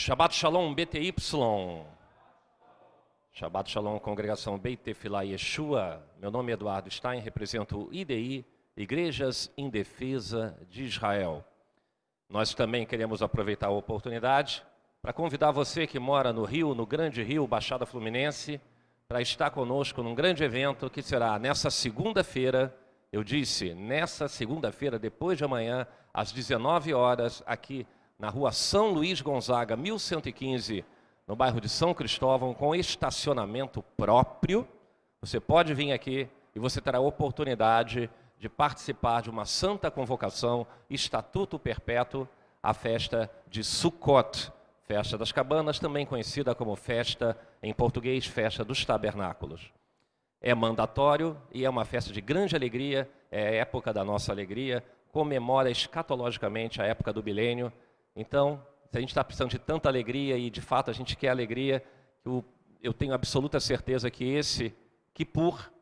Shabbat Shalom BTY. Shabbat Shalom, congregação Beit Tefilá Yeshua. Meu nome é Eduardo Stein, represento o IDI, Igrejas em Defesa de Israel. Nós também queremos aproveitar a oportunidade para convidar você que mora no Rio, no Grande Rio, Baixada Fluminense, para estar conosco num grande evento que será nessa segunda-feira, eu disse, nessa segunda-feira, depois de amanhã, às 19 horas, aqui na rua São Luís Gonzaga, 1115, no bairro de São Cristóvão, com estacionamento próprio. Você pode vir aqui e você terá a oportunidade de participar de uma santa convocação, Estatuto Perpétuo, a festa de Sukkot, festa das cabanas, também conhecida como festa, em português, festa dos tabernáculos. É mandatório e é uma festa de grande alegria, é a época da nossa alegria, comemora escatologicamente a época do milênio. Então, se a gente está precisando de tanta alegria e de fato a gente quer alegria, eu, eu tenho absoluta certeza que esse, que por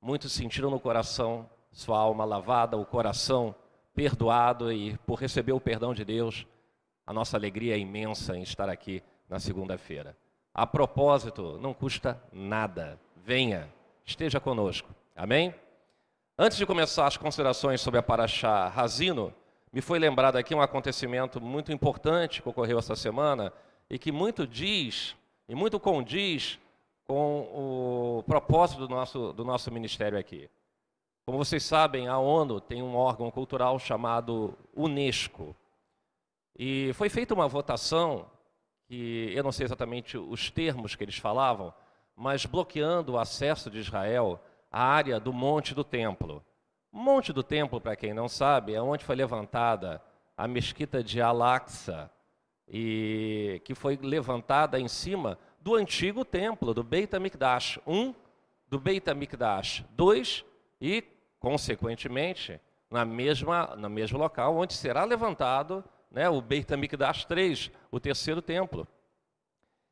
muitos sentiram no coração sua alma lavada, o coração perdoado e por receber o perdão de Deus, a nossa alegria é imensa em estar aqui na segunda-feira. A propósito, não custa nada. Venha, esteja conosco. Amém? Antes de começar as considerações sobre a Paraxá Razino, me foi lembrado aqui um acontecimento muito importante que ocorreu essa semana e que muito diz e muito condiz com o propósito do nosso, do nosso ministério aqui. Como vocês sabem, a ONU tem um órgão cultural chamado Unesco. E foi feita uma votação, que eu não sei exatamente os termos que eles falavam, mas bloqueando o acesso de Israel a área do Monte do Templo. Monte do Templo, para quem não sabe, é onde foi levantada a mesquita de Al-Aqsa, e que foi levantada em cima do antigo templo, do Beit HaMikdash 1, do Beit HaMikdash 2 e, consequentemente, na mesma, no mesmo local onde será levantado né, o Beit HaMikdash 3, o terceiro templo.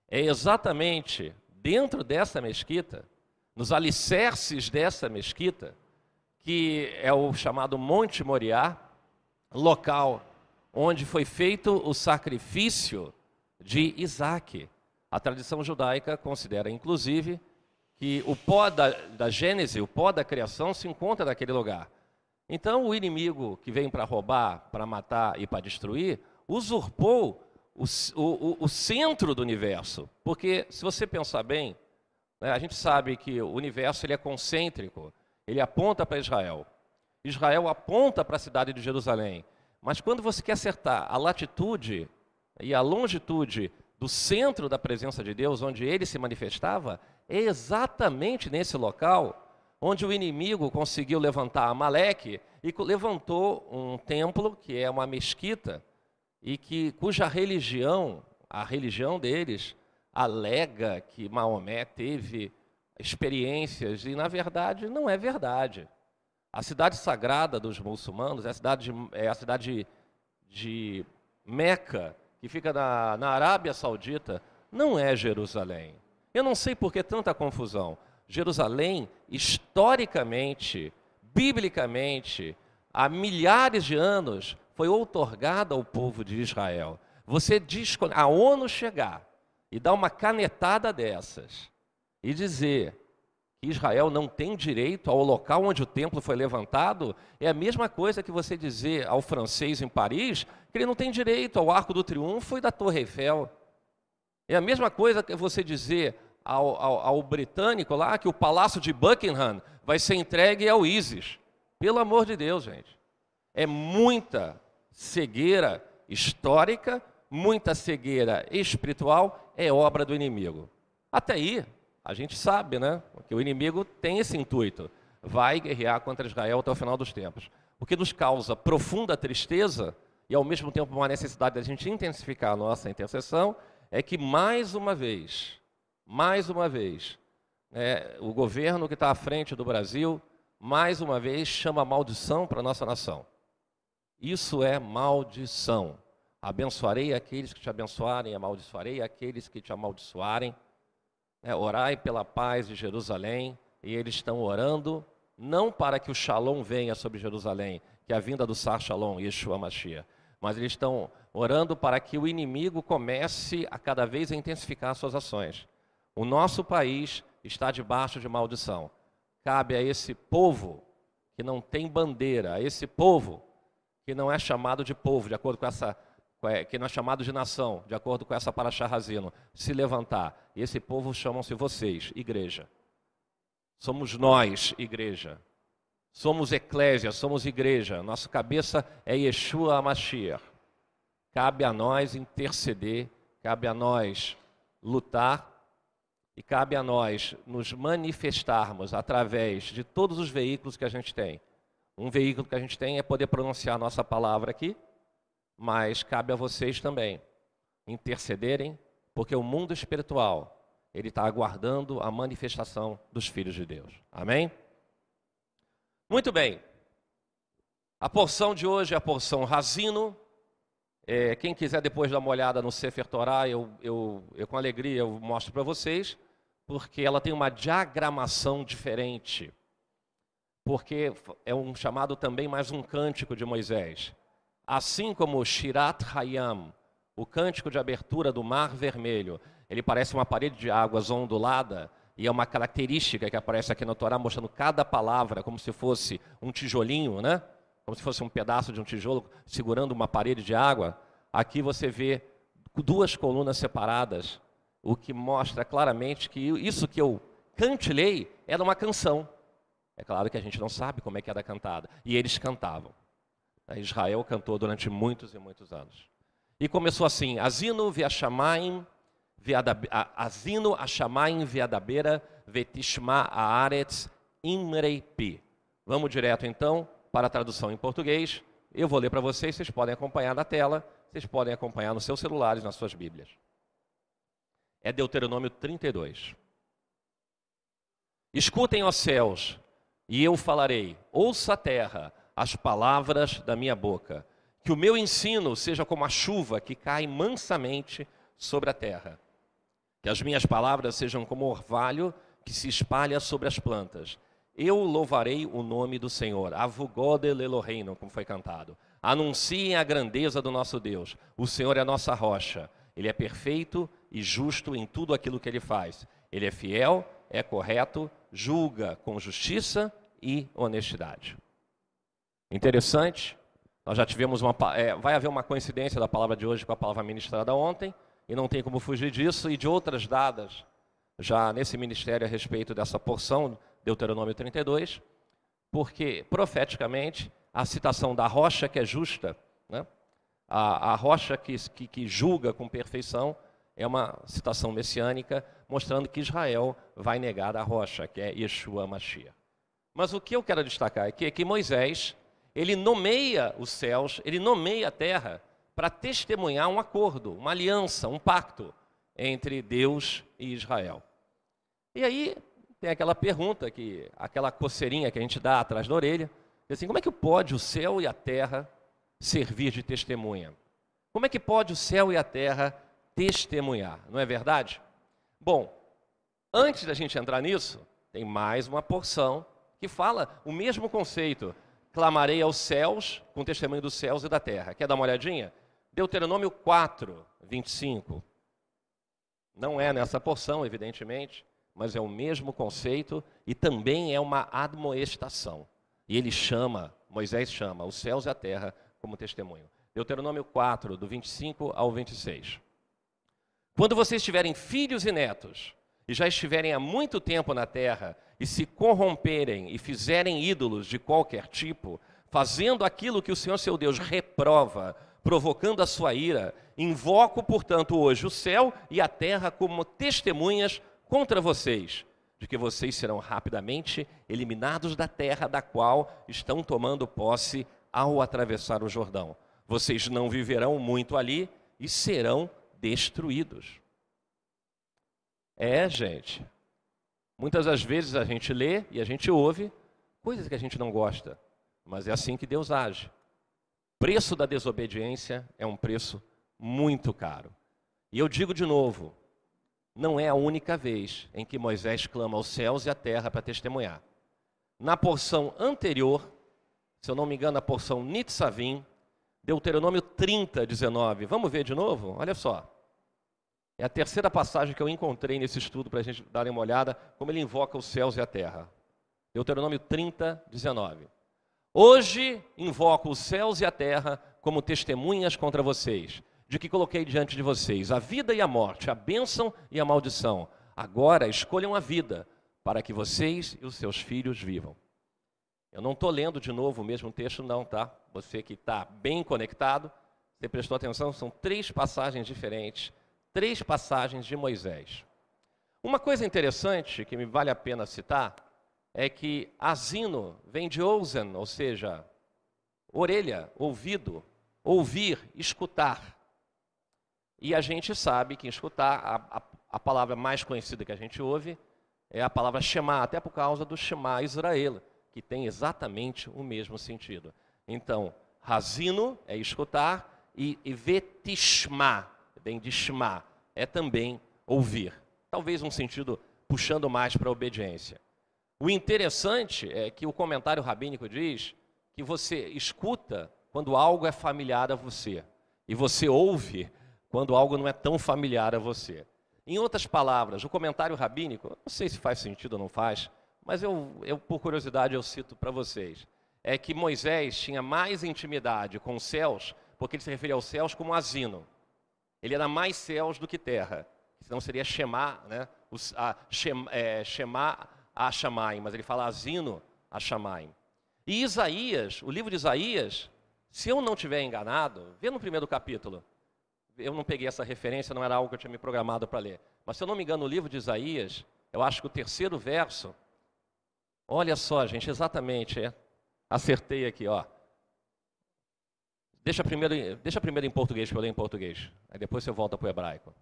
É exatamente dentro dessa mesquita nos alicerces dessa mesquita, que é o chamado Monte Moriá, local onde foi feito o sacrifício de Isaac. A tradição judaica considera, inclusive, que o pó da, da Gênese, o pó da criação, se encontra naquele lugar. Então, o inimigo que vem para roubar, para matar e para destruir, usurpou o, o, o centro do universo. Porque, se você pensar bem, né? A gente sabe que o universo ele é concêntrico, ele aponta para Israel. Israel aponta para a cidade de Jerusalém. Mas quando você quer acertar a latitude e a longitude do centro da presença de Deus, onde ele se manifestava, é exatamente nesse local onde o inimigo conseguiu levantar Amaleque e levantou um templo que é uma mesquita e que cuja religião, a religião deles, alega que Maomé teve experiências e, na verdade, não é verdade. A cidade sagrada dos muçulmanos é a cidade de, é a cidade de Meca, que fica na, na Arábia Saudita, não é Jerusalém. Eu não sei por que tanta confusão. Jerusalém, historicamente, biblicamente, há milhares de anos, foi outorgada ao povo de Israel. Você diz, a ONU chegar e dar uma canetada dessas e dizer que Israel não tem direito ao local onde o templo foi levantado, é a mesma coisa que você dizer ao francês em Paris que ele não tem direito ao Arco do Triunfo e da Torre Eiffel. É a mesma coisa que você dizer ao, ao, ao britânico lá que o Palácio de Buckingham vai ser entregue ao ISIS. Pelo amor de Deus, gente. É muita cegueira histórica, muita cegueira espiritual é obra do inimigo. Até aí, a gente sabe, né? Que o inimigo tem esse intuito. Vai guerrear contra Israel até o final dos tempos. O que nos causa profunda tristeza e ao mesmo tempo uma necessidade da gente intensificar a nossa intercessão é que mais uma vez, mais uma vez, é, o governo que está à frente do Brasil, mais uma vez chama maldição para a nossa nação. Isso é maldição. Abençoarei aqueles que te abençoarem, amaldiçoarei aqueles que te amaldiçoarem. É, orai pela paz de Jerusalém. E eles estão orando não para que o Shalom venha sobre Jerusalém, que é a vinda do Sar Shalom, Yeshua Mashiach, mas eles estão orando para que o inimigo comece a cada vez a intensificar suas ações. O nosso país está debaixo de maldição. Cabe a esse povo que não tem bandeira, a esse povo que não é chamado de povo, de acordo com essa que não é chamado de nação, de acordo com essa paraxá razino, se levantar. E esse povo chamam-se vocês, igreja. Somos nós, igreja. Somos eclésia, somos igreja. Nossa cabeça é Yeshua Mashiach. Cabe a nós interceder, cabe a nós lutar e cabe a nós nos manifestarmos através de todos os veículos que a gente tem. Um veículo que a gente tem é poder pronunciar a nossa palavra aqui, mas cabe a vocês também intercederem, porque o mundo espiritual ele está aguardando a manifestação dos filhos de Deus. Amém? Muito bem. A porção de hoje é a porção Razino. É, quem quiser depois dar uma olhada no Sefer Torah, eu, eu, eu com alegria eu mostro para vocês, porque ela tem uma diagramação diferente. Porque é um chamado também mais um cântico de Moisés. Assim como Shirat Hayam, o cântico de abertura do Mar Vermelho, ele parece uma parede de águas ondulada, e é uma característica que aparece aqui no Torá, mostrando cada palavra como se fosse um tijolinho, né? Como se fosse um pedaço de um tijolo segurando uma parede de água. Aqui você vê duas colunas separadas, o que mostra claramente que isso que eu cantilei era uma canção. É claro que a gente não sabe como é que era cantada. E eles cantavam. Israel cantou durante muitos e muitos anos. E começou assim: Azino viachamaim, Azino achamaim viadabeira, vetishma aaretz imreipi. Vamos direto então para a tradução em português. Eu vou ler para vocês, vocês podem acompanhar na tela, vocês podem acompanhar nos seus celulares, nas suas Bíblias. É Deuteronômio 32. Escutem, ó céus, e eu falarei, ouça a terra, as palavras da minha boca. Que o meu ensino seja como a chuva que cai mansamente sobre a terra. Que as minhas palavras sejam como orvalho que se espalha sobre as plantas. Eu louvarei o nome do Senhor. Avugodel Eloheinu, como foi cantado. Anunciem a grandeza do nosso Deus. O Senhor é a nossa rocha. Ele é perfeito e justo em tudo aquilo que ele faz. Ele é fiel, é correto, julga com justiça e honestidade. Interessante. Nós já tivemos uma. É, vai haver uma coincidência da palavra de hoje com a palavra ministrada ontem, e não tem como fugir disso, e de outras dadas já nesse ministério a respeito dessa porção, Deuteronômio 32, porque profeticamente a citação da rocha que é justa, né? a, a rocha que, que, que julga com perfeição, é uma citação messiânica mostrando que Israel vai negar a rocha, que é Yeshua Mashiach. Mas o que eu quero destacar aqui é que Moisés ele nomeia os céus, ele nomeia a terra para testemunhar um acordo, uma aliança, um pacto entre Deus e Israel. E aí tem aquela pergunta que aquela coceirinha que a gente dá atrás da orelha, assim, como é que pode o céu e a terra servir de testemunha? Como é que pode o céu e a terra testemunhar? Não é verdade? Bom, antes da gente entrar nisso, tem mais uma porção que fala o mesmo conceito clamarei aos céus, com testemunho dos céus e da terra. Quer dar uma olhadinha? Deuteronômio 4, 25. Não é nessa porção, evidentemente, mas é o mesmo conceito e também é uma admoestação. E ele chama, Moisés chama, os céus e a terra como testemunho. Deuteronômio 4, do 25 ao 26. Quando vocês tiverem filhos e netos, e já estiverem há muito tempo na terra, e se corromperem e fizerem ídolos de qualquer tipo, fazendo aquilo que o Senhor seu Deus reprova, provocando a sua ira, invoco, portanto, hoje o céu e a terra como testemunhas contra vocês, de que vocês serão rapidamente eliminados da terra da qual estão tomando posse ao atravessar o Jordão. Vocês não viverão muito ali e serão destruídos. É, gente, Muitas das vezes a gente lê e a gente ouve coisas que a gente não gosta, mas é assim que Deus age. O preço da desobediência é um preço muito caro. E eu digo de novo, não é a única vez em que Moisés clama aos céus e à terra para testemunhar. Na porção anterior, se eu não me engano, a porção Nitzavim, Deuteronômio 30, 19. Vamos ver de novo? Olha só. É a terceira passagem que eu encontrei nesse estudo para a gente dar uma olhada, como ele invoca os céus e a terra. Deuteronômio 30, 19. Hoje invoco os céus e a terra como testemunhas contra vocês, de que coloquei diante de vocês a vida e a morte, a bênção e a maldição. Agora escolham a vida, para que vocês e os seus filhos vivam. Eu não estou lendo de novo o mesmo texto, não, tá? Você que está bem conectado, você prestou atenção, são três passagens diferentes, três passagens de Moisés. Uma coisa interessante que me vale a pena citar é que asino vem de ousen, ou seja, orelha, ouvido, ouvir, escutar. E a gente sabe que escutar, a, a, a, palavra mais conhecida que a gente ouve é a palavra Shema, até por causa do Shema Israel, que tem exatamente o mesmo sentido. Então, razino é escutar e, vetishma, vem de shma, é também ouvir. Talvez um sentido puxando mais para a obediência. O interessante é que o comentário rabínico diz que você escuta quando algo é familiar a você, e você ouve quando algo não é tão familiar a você. Em outras palavras, o comentário rabínico, não sei se faz sentido ou não faz, mas eu, eu por curiosidade eu cito para vocês, é que Moisés tinha mais intimidade com os céus, porque ele se referia aos céus como asino. Ele era mais céus do que terra, senão seria Shema, né? Os, a, Shem, é, a mas ele fala asino a Shamaim. E Isaías, o livro de Isaías, se eu não tiver enganado, vê no primeiro capítulo. Eu não peguei essa referência, não era algo que eu tinha me programado para ler. Mas se eu não me engano, o livro de Isaías, eu acho que o terceiro verso, olha só, gente, exatamente, é, acertei aqui, ó. Deixa primeiro, deixa primeiro em português, que eu leio em português. Aí depois você volta para o hebraico.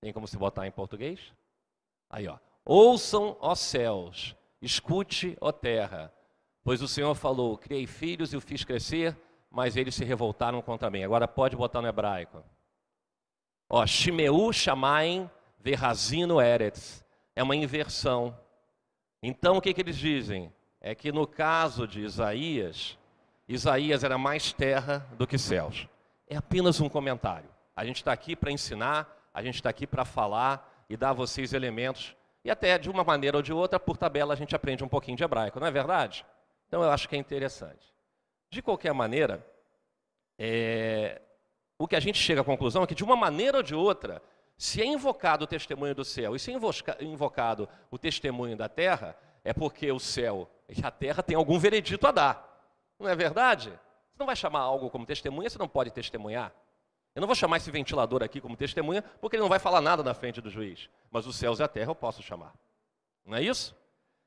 Tem como se botar em português? Aí, ó. Ouçam, ó céus, escute, ó terra, pois o Senhor falou: Criei filhos e o fiz crescer, mas eles se revoltaram contra mim. Agora pode botar no hebraico. Ó, Shimeu Shamaim Verrazino Eretz. É uma inversão. Então o que, que eles dizem? É que no caso de Isaías, Isaías era mais terra do que céus. É apenas um comentário. A gente está aqui para ensinar, a gente está aqui para falar e dar a vocês elementos. E até de uma maneira ou de outra, por tabela, a gente aprende um pouquinho de hebraico, não é verdade? Então eu acho que é interessante. De qualquer maneira, é... o que a gente chega à conclusão é que de uma maneira ou de outra, se é invocado o testemunho do céu e se é invocado o testemunho da terra, é porque o céu e a terra têm algum veredito a dar. Não é verdade? Você não vai chamar algo como testemunha, você não pode testemunhar. Eu não vou chamar esse ventilador aqui como testemunha, porque ele não vai falar nada na frente do juiz. Mas os céus e a terra eu posso chamar. Não é isso?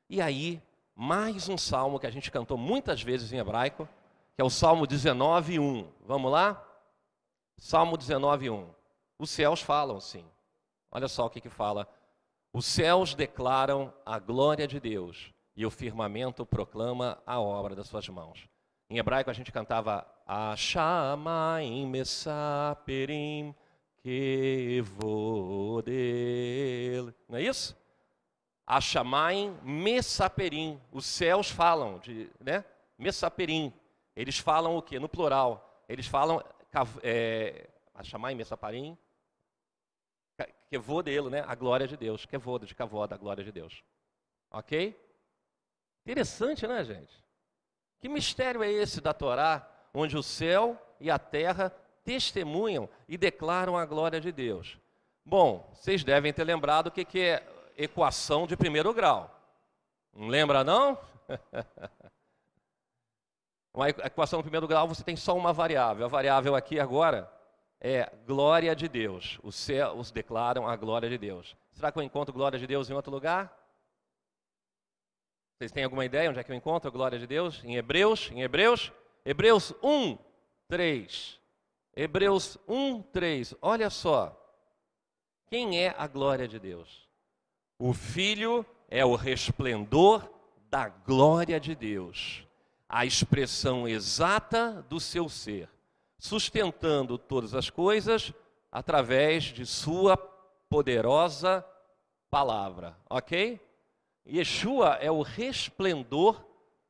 E aí, mais um salmo que a gente cantou muitas vezes em hebraico, que é o Salmo 19, 1. Vamos lá? Salmo 19, 1. Os céus falam, sim. Olha só o que, que fala. Os céus declaram a glória de Deus e o firmamento proclama a obra das suas mãos. Em hebraico a gente cantava Ashamaim Mesaperim Kevodel. Não é isso? Ashamaim Mesaperim. Os céus falam de, né? Mesaperim. Eles falam o quê? No plural. Eles falam é, Ashamaim Mesaperim Kevodel, né? A glória de Deus. Kevoda, de Kavoda, a glória de Deus. Ok? Interessante, né, gente? Que mistério é esse da Torá, onde o céu e a terra testemunham e declaram a glória de Deus? Bom, vocês devem ter lembrado o que, é equação de primeiro grau. Não lembra, não? Uma equação de primeiro grau, você tem só uma variável. A variável aqui agora é glória de Deus. Os céus declaram a glória de Deus. Será que eu encontro glória de Deus em outro lugar? Vocês têm alguma ideia onde é que eu encontro a glória de Deus? Em Hebreus? Em Hebreus? Hebreus 1, 3. Hebreus 1, 3. Olha só. Quem é a glória de Deus? O Filho é o resplendor da glória de Deus, a expressão exata do seu ser, sustentando todas as coisas através de sua poderosa palavra. Ok? Yeshua é o resplendor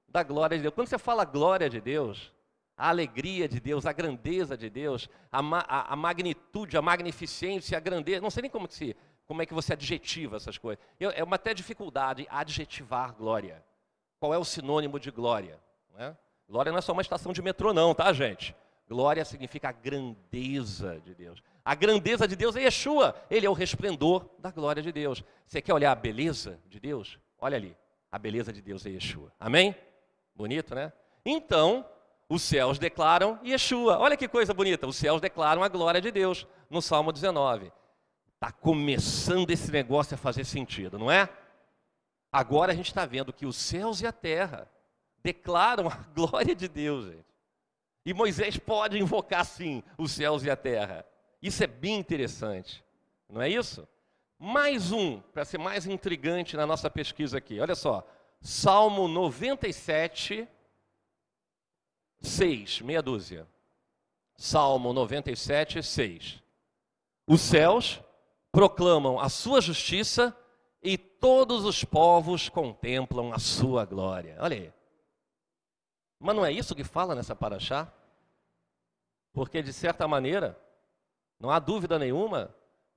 da glória de Deus. Quando você fala glória de Deus, a alegria de Deus, a grandeza de Deus, a, a, a magnitude, a magnificência, a grandeza, não sei nem como, que se, como é que você adjetiva essas coisas. Eu, é uma até dificuldade adjetivar glória. Qual é o sinônimo de glória? Não é? Glória não é só uma estação de metrô, não, tá, gente? Glória significa a grandeza de Deus. A grandeza de Deus é Yeshua, ele é o resplendor da glória de Deus. Você quer olhar a beleza de Deus? Olha ali, a beleza de Deus é Yeshua. Amém? Bonito, né? Então, os céus declaram Yeshua. Olha que coisa bonita, os céus declaram a glória de Deus, no Salmo 19. Está começando esse negócio a fazer sentido, não é? Agora a gente está vendo que os céus e a terra declaram a glória de Deus, gente. E Moisés pode invocar sim os céus e a terra. Isso é bem interessante, não é isso? Mais um, para ser mais intrigante na nossa pesquisa aqui. Olha só, Salmo 97, 6, meia dúzia. Salmo 97, 6. Os céus proclamam a sua justiça e todos os povos contemplam a sua glória. Olha aí. Mas não é isso que fala nessa paraxá? Porque, de certa maneira, não há dúvida nenhuma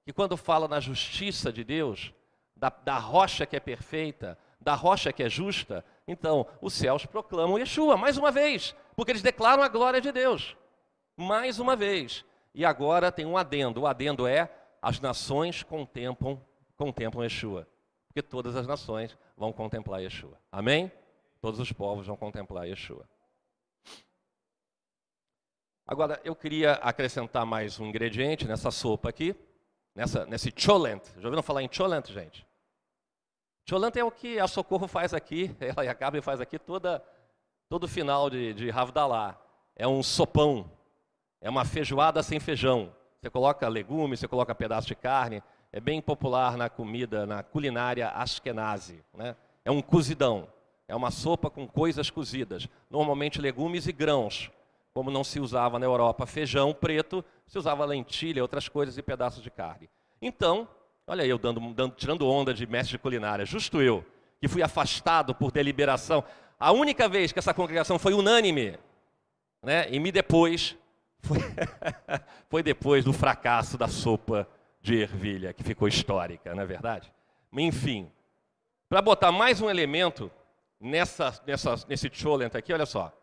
que quando fala na justiça de Deus, da, da rocha que é perfeita, da rocha que é justa, então os céus proclamam Yeshua, mais uma vez, porque eles declaram a glória de Deus. Mais uma vez. E agora tem um adendo. O adendo é: as nações contemplam, contemplam Yeshua. Porque todas as nações vão contemplar Yeshua. Amém? Todos os povos vão contemplar Yeshua. Agora, eu queria acrescentar mais um ingrediente nessa sopa aqui, nessa, nesse cholent. Já ouviram falar em cholent, gente? Cholent é o que a Socorro faz aqui, ela e a Gabi faz aqui toda, todo final de, de Ravdalá. É um sopão, é uma feijoada sem feijão. Você coloca legumes, você coloca pedaço de carne. É bem popular na comida, na culinária ashkenazi. Né? É um cozidão. É uma sopa com coisas cozidas, normalmente legumes e grãos como não se usava na Europa feijão preto, se usava lentilha, outras coisas e pedaços de carne. Então, olha eu dando, dando, tirando onda de mestre de culinária, justo eu, que fui afastado por deliberação. A única vez que essa congregação foi unânime, né, e me depois, foi, foi depois do fracasso da sopa de ervilha, que ficou histórica, não é verdade? Enfim, para botar mais um elemento nessa, nessa, nesse cholent aqui, olha só.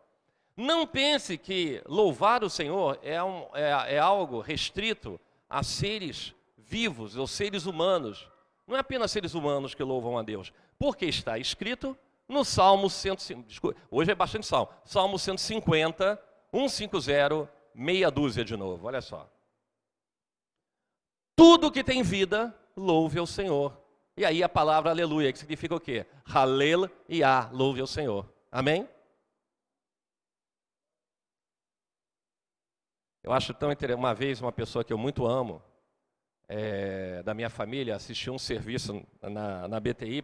Não pense que louvar o Senhor é, um, é, é algo restrito a seres vivos ou seres humanos. Não é apenas seres humanos que louvam a Deus, porque está escrito no Salmo 150, hoje é bastante salmo, Salmo 150, 150, meia dúzia de novo, olha só. Tudo que tem vida, louve ao Senhor. E aí a palavra aleluia, que significa o quê? Halel e a, louve ao Senhor. Amém? Eu acho tão interessante. Uma vez, uma pessoa que eu muito amo, é, da minha família, assistiu um serviço na, na BTY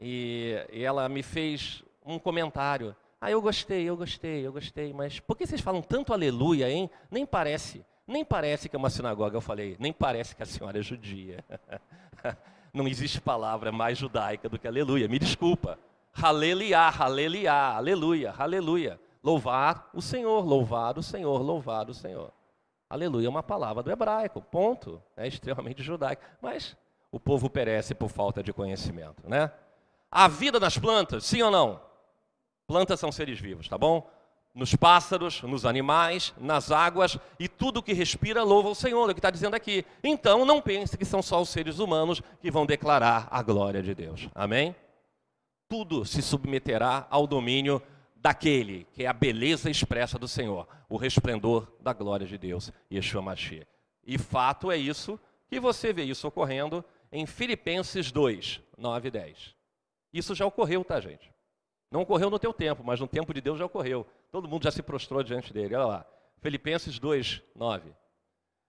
e, e ela me fez um comentário. Ah, eu gostei, eu gostei, eu gostei, mas por que vocês falam tanto aleluia, hein? Nem parece, nem parece que é uma sinagoga. Eu falei, nem parece que a senhora é judia. Não existe palavra mais judaica do que aleluia. Me desculpa. Aleluia, aleluia, aleluia, aleluia. Louvar o Senhor, louvar o Senhor, louvar o Senhor. Aleluia é uma palavra do hebraico, ponto. É extremamente judaico. Mas o povo perece por falta de conhecimento, né? A vida nas plantas, sim ou não? Plantas são seres vivos, tá bom? Nos pássaros, nos animais, nas águas e tudo que respira louva o Senhor, é o que está dizendo aqui. Então não pense que são só os seres humanos que vão declarar a glória de Deus. Amém? Tudo se submeterá ao domínio daquele que é a beleza expressa do Senhor, o resplendor da glória de Deus, Yeshua Mashiach. E fato é isso, que você vê isso ocorrendo em Filipenses 2, 9 e 10. Isso já ocorreu, tá, gente? Não ocorreu no teu tempo, mas no tempo de Deus já ocorreu. Todo mundo já se prostrou diante dele. Olha lá. Filipenses 2, 9.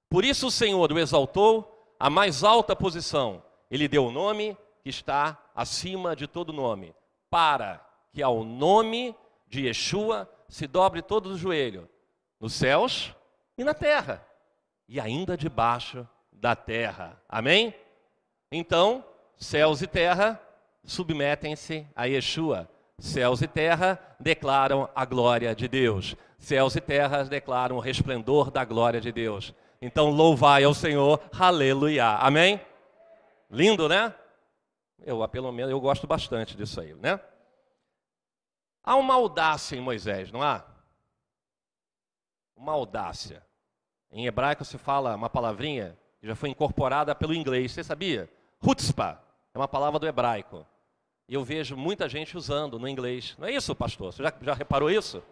Por isso o Senhor o exaltou à mais alta posição. Ele deu o nome que está acima de todo nome, para que ao nome de Yeshua se dobre todo o joelho, nos céus e na terra, e ainda debaixo da terra. Amém? Então, céus e terra submetem-se a Yeshua. Céus e terra declaram a glória de Deus. Céus e terras declaram o resplendor da glória de Deus. Então, louvai ao Senhor, aleluia. Amém? Lindo, né? Eu, pelo menos, eu gosto bastante disso aí, né? Há uma audácia em Moisés, não há? Uma audácia. Em hebraico se fala uma palavrinha que já foi incorporada pelo inglês. Você sabia? Hutzpah é uma palavra do hebraico. E eu vejo muita gente usando no inglês. Não é isso, pastor? Você já, já reparou isso?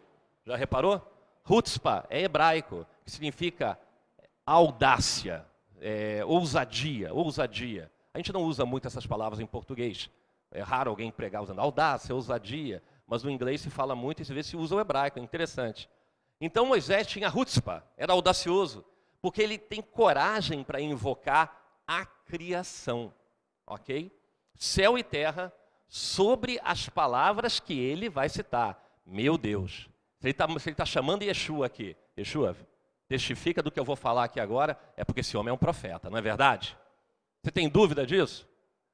Já reparou? Hutzpah é hebraico, que significa audácia, é, ousadia, ousadia. A gente não usa muito essas palavras em português. É raro alguém pregar usando audácia, ousadia. Mas no inglês se fala muito e se vê se usa o hebraico. É interessante. Então Moisés tinha hutzpah, era audacioso, porque ele tem coragem para invocar a criação. Ok? Céu e terra sobre as palavras que ele vai citar. Meu Deus. Se ele está tá chamando Yeshua aqui, Yeshua, testifica do que eu vou falar aqui agora, é porque esse homem é um profeta, não é verdade? Você tem dúvida disso?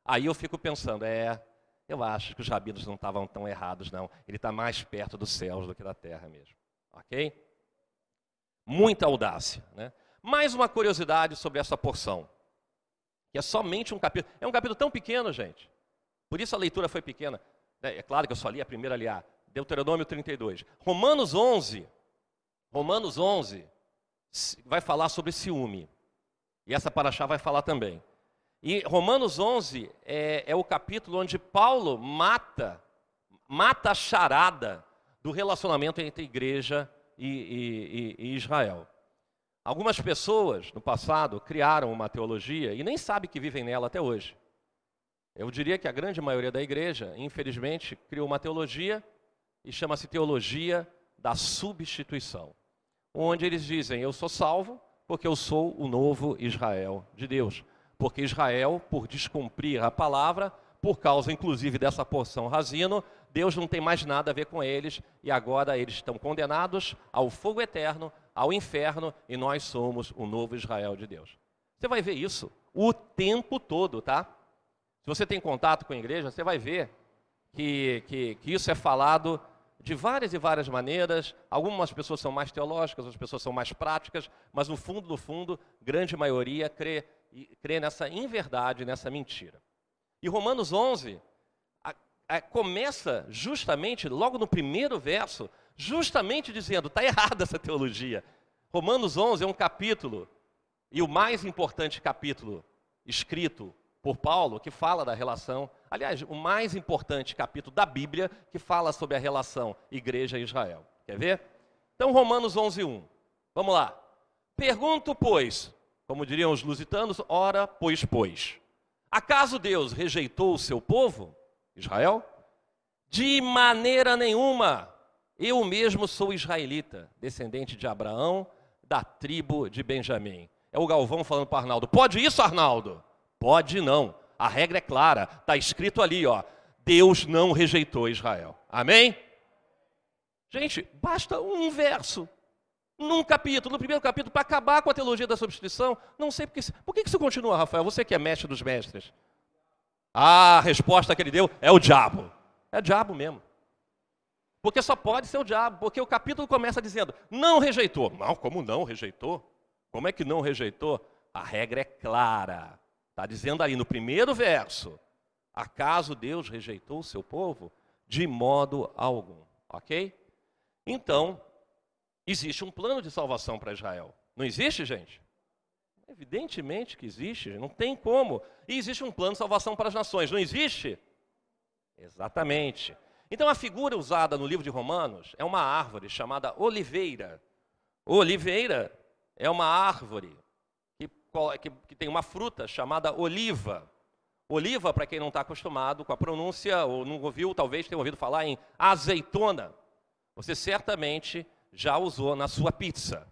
Aí eu fico pensando, é, eu acho que os rabinos não estavam tão errados, não. Ele está mais perto dos céus do que da terra mesmo. Ok? Muita audácia. Né? Mais uma curiosidade sobre essa porção, que é somente um capítulo. É um capítulo tão pequeno, gente. Por isso a leitura foi pequena. É, é claro que eu só li a primeira ali, Deuteronômio 32. Romanos 11, Romanos 11 vai falar sobre ciúme. E essa paraxá vai falar também. E Romanos 11 é, é o capítulo onde Paulo mata, mata a charada do relacionamento entre igreja e, e, e, Israel. Algumas pessoas no passado criaram uma teologia e nem sabem que vivem nela até hoje. Eu diria que a grande maioria da igreja, infelizmente, criou uma teologia e chama-se teologia da substituição, onde eles dizem: Eu sou salvo porque eu sou o novo Israel de Deus. Porque Israel, por descumprir a palavra, por causa inclusive dessa porção razino, Deus não tem mais nada a ver com eles e agora eles estão condenados ao fogo eterno, ao inferno e nós somos o novo Israel de Deus. Você vai ver isso o tempo todo, tá? Se você tem contato com a igreja, você vai ver que, que, que isso é falado de várias e várias maneiras. Algumas pessoas são mais teológicas, outras pessoas são mais práticas, mas no fundo, no fundo, grande maioria crê, crê nessa inverdade, nessa mentira. E Romanos 11 a, a, começa justamente, logo no primeiro verso, justamente dizendo: está errada essa teologia. Romanos 11 é um capítulo, e o mais importante capítulo escrito por Paulo, que fala da relação, aliás, o mais importante capítulo da Bíblia, que fala sobre a relação igreja e Israel. Quer ver? Então, Romanos 11, 1. Vamos lá. Pergunto, pois, como diriam os lusitanos, ora, pois, pois. Acaso Deus rejeitou o seu povo, Israel? De maneira nenhuma. Eu mesmo sou israelita, descendente de Abraão, da tribo de Benjamim. É o Galvão falando para Arnaldo. Pode isso, Arnaldo? Pode não. A regra é clara. Está escrito ali, ó. Deus não rejeitou Israel. Amém? Gente, basta um verso. Num capítulo, no primeiro capítulo, para acabar com a teologia da substituição. Não sei porque. Por que isso continua, Rafael? Você que é mestre dos mestres. Ah, a resposta que ele deu é o diabo. É o diabo mesmo. Porque só pode ser o diabo, porque o capítulo começa dizendo: não rejeitou. Não, como não rejeitou? Como é que não rejeitou? A regra é clara. Está dizendo ali no primeiro verso: acaso Deus rejeitou o seu povo? De modo algum. Ok? Então, existe um plano de salvação para Israel. Não existe, gente? Evidentemente que existe, não tem como. E existe um plano de salvação para as nações, não existe? Exatamente. Então a figura usada no livro de Romanos é uma árvore chamada oliveira. Oliveira é uma árvore que, que tem uma fruta chamada oliva. Oliva, para quem não está acostumado com a pronúncia, ou não ouviu, talvez tenha ouvido falar em azeitona. Você certamente já usou na sua pizza,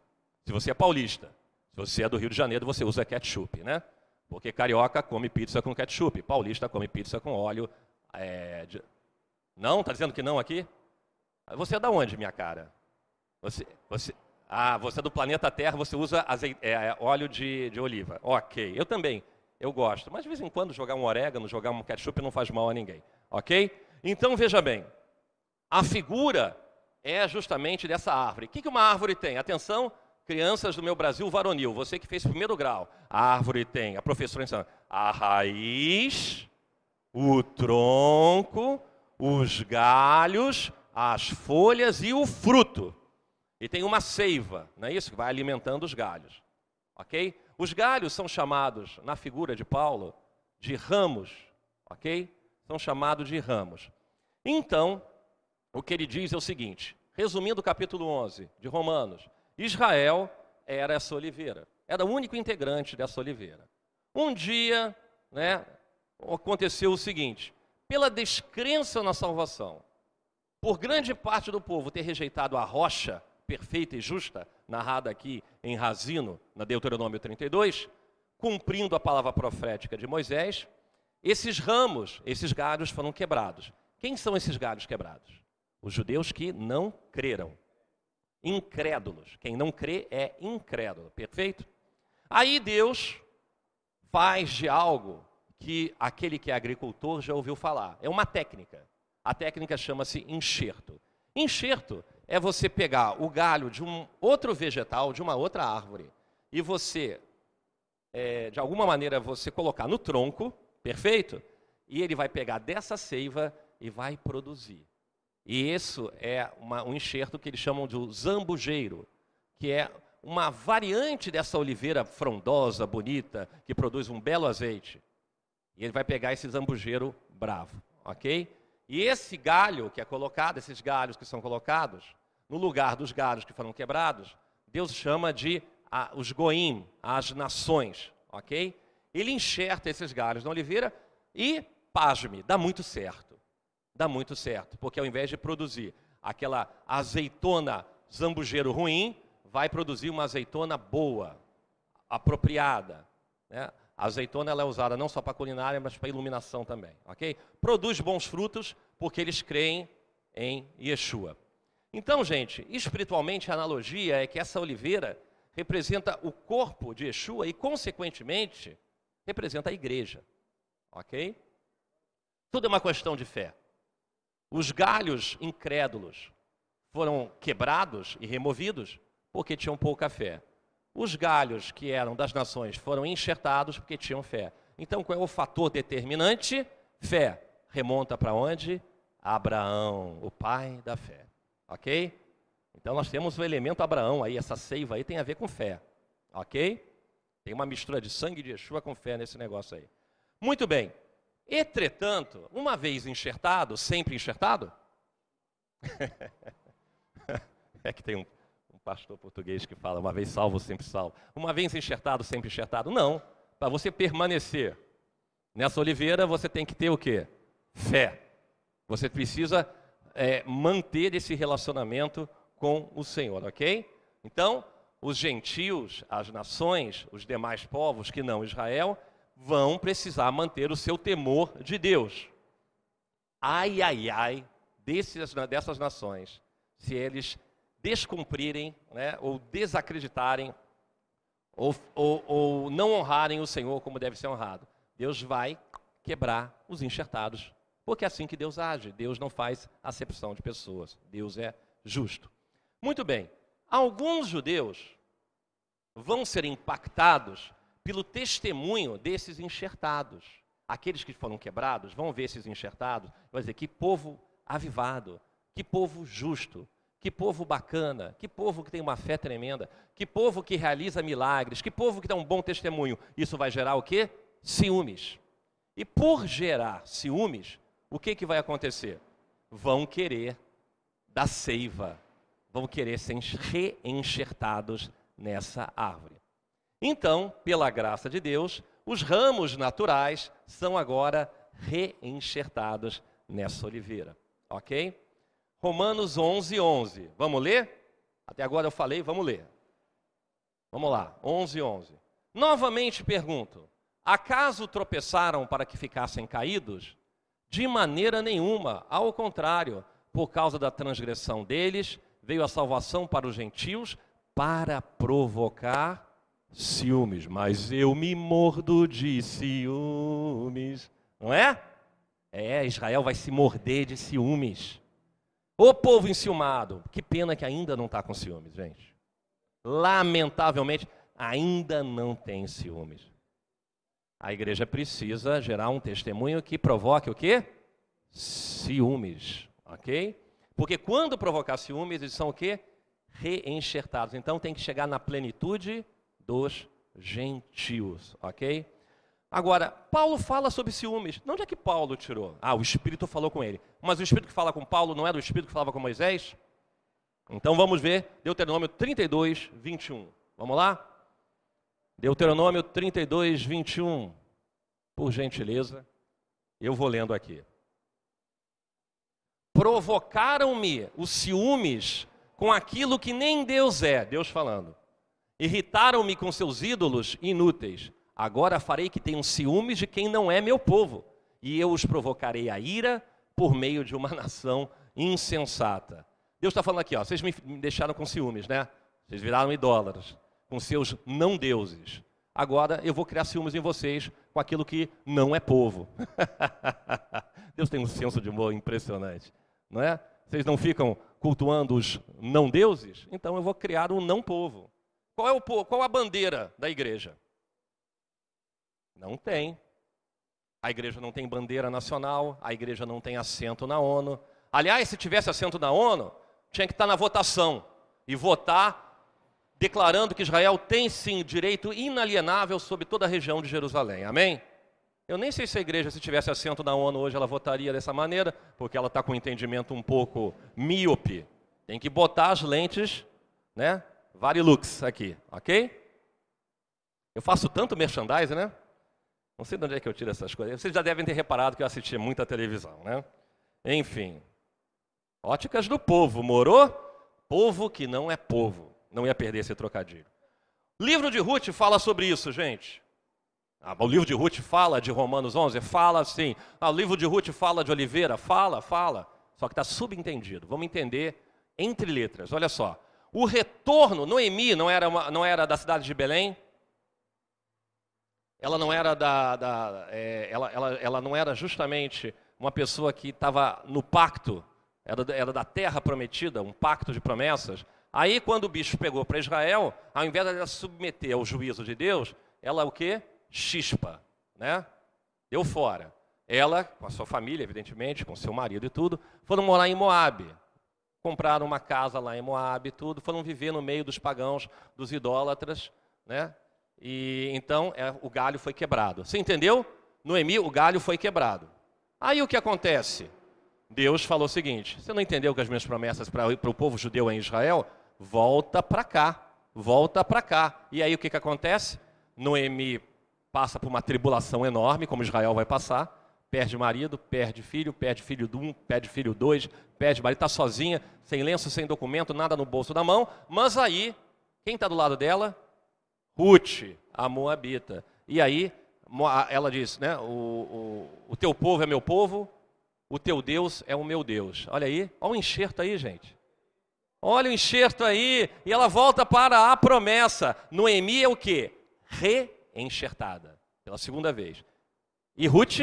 se você é paulista. Se você é do Rio de Janeiro, você usa ketchup, né? Porque carioca come pizza com ketchup, paulista come pizza com óleo. É, de... Não? Está dizendo que não aqui? Você é da onde, minha cara? Você, você, ah, você é do planeta Terra, você usa azeite, é, óleo de, de oliva. Ok, eu também, eu gosto. Mas de vez em quando jogar um orégano, jogar um ketchup não faz mal a ninguém. Ok? Então veja bem, A figura é justamente dessa árvore. O que uma árvore tem? Atenção, crianças do meu Brasil varonil, você que fez primeiro grau. A árvore tem, a professora ensina, a raiz, o tronco, os galhos, as folhas e o fruto. E tem uma seiva, não é isso? Que vai alimentando os galhos. Ok? Os galhos são chamados, na figura de Paulo, de ramos. Ok? São chamados de ramos. Então, o que ele diz é o seguinte: resumindo o capítulo 11 de Romanos, Israel era essa oliveira, era o único integrante dessa oliveira. Um dia, né, aconteceu o seguinte: pela descrença na salvação, por grande parte do povo ter rejeitado a rocha perfeita e justa, narrada aqui em Razino, na Deuteronômio 32, cumprindo a palavra profética de Moisés, esses ramos, esses galhos foram quebrados. Quem são esses galhos quebrados? Os judeus que não creram. Incrédulos. Quem não crê é incrédulo. Perfeito? Aí Deus faz de algo que aquele que é agricultor já ouviu falar. É uma técnica. A técnica chama-se enxerto. Enxerto é você pegar o galho de um outro vegetal, de uma outra árvore, e você, é, de alguma maneira, você colocar no tronco, perfeito? E ele vai pegar dessa seiva e vai produzir. E isso é uma, um enxerto que eles chamam de zambujeiro, que é uma variante dessa oliveira frondosa, bonita, que produz um belo azeite. E ele vai pegar esse zambujeiro bravo, ok? E esse galho que é colocado, esses galhos que são colocados, no lugar dos galhos que foram quebrados, Deus chama de a, os goim, as nações, ok? Ele enxerta esses galhos na oliveira e, pasme, dá muito certo. Dá muito certo, porque ao invés de produzir aquela azeitona zambujeiro ruim, vai produzir uma azeitona boa, apropriada. Né? A azeitona ela é usada não só para culinária, mas para iluminação também, ok? Produz bons frutos porque eles creem em Yeshua. Então, gente, espiritualmente a analogia é que essa oliveira representa o corpo de Yeshua e, consequentemente, representa a igreja, ok? Tudo é uma questão de fé. Os galhos incrédulos foram quebrados e removidos porque tinham pouca fé. Os galhos que eram das nações foram enxertados porque tinham fé. Então, qual é o fator determinante? Fé. Remonta para onde? Abraão, o pai da fé. Ok? Então, nós temos o elemento Abraão aí, essa seiva aí tem a ver com fé. Ok? Tem uma mistura de sangue de Yeshua com fé nesse negócio aí. Muito bem. Entretanto, uma vez enxertado, sempre enxertado? é que tem um, pastor português que fala, uma vez salvo, sempre salvo. Uma vez enxertado, sempre enxertado. Não. Para você permanecer nessa oliveira, você tem que ter o quê? Fé. Você precisa é, manter esse relacionamento com o Senhor, ok? Então, os gentios, as nações, os demais povos que não Israel, vão precisar manter o seu temor de Deus. Ai, ai, ai, desses, dessas nações, se eles descumprirem, né, ou desacreditarem, ou, ou, ou não honrarem o Senhor como deve ser honrado. Deus vai quebrar os enxertados, porque é assim que Deus age. Deus não faz acepção de pessoas. Deus é justo. Muito bem. Alguns judeus vão ser impactados pelo testemunho desses enxertados. Aqueles que foram quebrados vão ver esses enxertados, vão dizer que povo avivado, que povo justo, que povo bacana, que povo que tem uma fé tremenda, que povo que realiza milagres, que povo que dá um bom testemunho. Isso vai gerar o quê? Ciúmes. E por gerar ciúmes, o que, que vai acontecer? Vão querer da seiva, vão querer ser reenxertados nessa árvore. Então, pela graça de Deus, os ramos naturais são agora reenxertados nessa oliveira. Ok? Romanos 11, 11. Vamos ler? Até agora eu falei, vamos ler. Vamos lá, 11, 11. Novamente pergunto: acaso tropeçaram para que ficassem caídos? De maneira nenhuma, ao contrário, por causa da transgressão deles, veio a salvação para os gentios para provocar ciúmes. Mas eu me mordo de ciúmes, não é? É, Israel vai se morder de ciúmes. O povo enciumado. Que pena que ainda não está com ciúmes, gente. Lamentavelmente, ainda não tem ciúmes. A igreja precisa gerar um testemunho que provoque o quê? Ciúmes, ok? Porque quando provocar ciúmes, eles são o quê? Reenxertados. Então tem que chegar na plenitude dos gentios, ok? Agora, Paulo fala sobre ciúmes. De onde é que Paulo tirou? Ah, o Espírito falou com ele. Mas o Espírito que fala com Paulo não era o Espírito que falava com Moisés? Então vamos ver Deuteronômio 32, 21. Vamos lá? Deuteronômio 32, 21. Por gentileza, eu vou lendo aqui. Provocaram-me os ciúmes com aquilo que nem Deus é, Deus falando. Irritaram-me com seus ídolos inúteis. Agora farei que tenham ciúmes de quem não é meu povo, e eu os provocarei a ira por meio de uma nação insensata. Deus está falando aqui, ó, vocês me deixaram com ciúmes, né? Vocês viraram idólatras, com seus não deuses. Agora eu vou criar ciúmes em vocês com aquilo que não é povo. Deus tem um senso de humor impressionante, não é? Vocês não ficam cultuando os não deuses? Então eu vou criar um não povo. Qual é o qual a bandeira da igreja? Não tem. A igreja não tem bandeira nacional, a igreja não tem assento na ONU. Aliás, se tivesse assento na ONU, tinha que estar na votação e votar declarando que Israel tem sim direito inalienável sobre toda a região de Jerusalém. Amém? Eu nem sei se a igreja, se tivesse assento na ONU hoje, ela votaria dessa maneira, porque ela está com um entendimento um pouco míope. Tem que botar as lentes, né? Varilux aqui, ok? Eu faço tanto merchandising, né? Não sei de onde é que eu tiro essas coisas. Vocês já devem ter reparado que eu assistia muita televisão, né? Enfim. Óticas do povo, morou? Povo que não é povo. Não ia perder esse trocadilho. Livro de Ruth fala sobre isso, gente. Ah, o livro de Ruth fala de Romanos 11? Fala sim. Ah, o livro de Ruth fala de Oliveira? Fala, fala. Só que está subentendido. Vamos entender entre letras. Olha só. O retorno, Noemi não era, uma, não era da cidade de Belém? ela não era da, da é, ela, ela, ela não era justamente uma pessoa que estava no pacto, era, era da terra prometida, um pacto de promessas. Aí, quando o bicho pegou para Israel, ao invés de ela se submeter ao juízo de Deus, ela o quê? Chispa, né? Deu fora. Ela, com a sua família, evidentemente, com seu marido e tudo, foram morar em Moabe. Compraram uma casa lá em Moabe e tudo, foram viver no meio dos pagãos, dos idólatras, né? E então é, o galho foi quebrado. Você entendeu? Noemi, o galho foi quebrado. Aí o que acontece? Deus falou o seguinte: você não entendeu que as minhas promessas para o povo judeu em Israel? Volta para cá, volta para cá. E aí o que, que acontece? Noemi passa por uma tribulação enorme, como Israel vai passar. Perde marido, perde filho, perde filho um, perde filho dois, perde marido, está sozinha, sem lenço, sem documento, nada no bolso da mão. Mas aí, quem está do lado dela? Ruth, a Moabita. E aí ela diz, né? O, o, o teu povo é meu povo, o teu Deus é o meu Deus. Olha aí, olha o enxerto aí, gente. Olha o enxerto aí, e ela volta para a promessa. Noemi é o que? Reenxertada, pela segunda vez. E Ruth,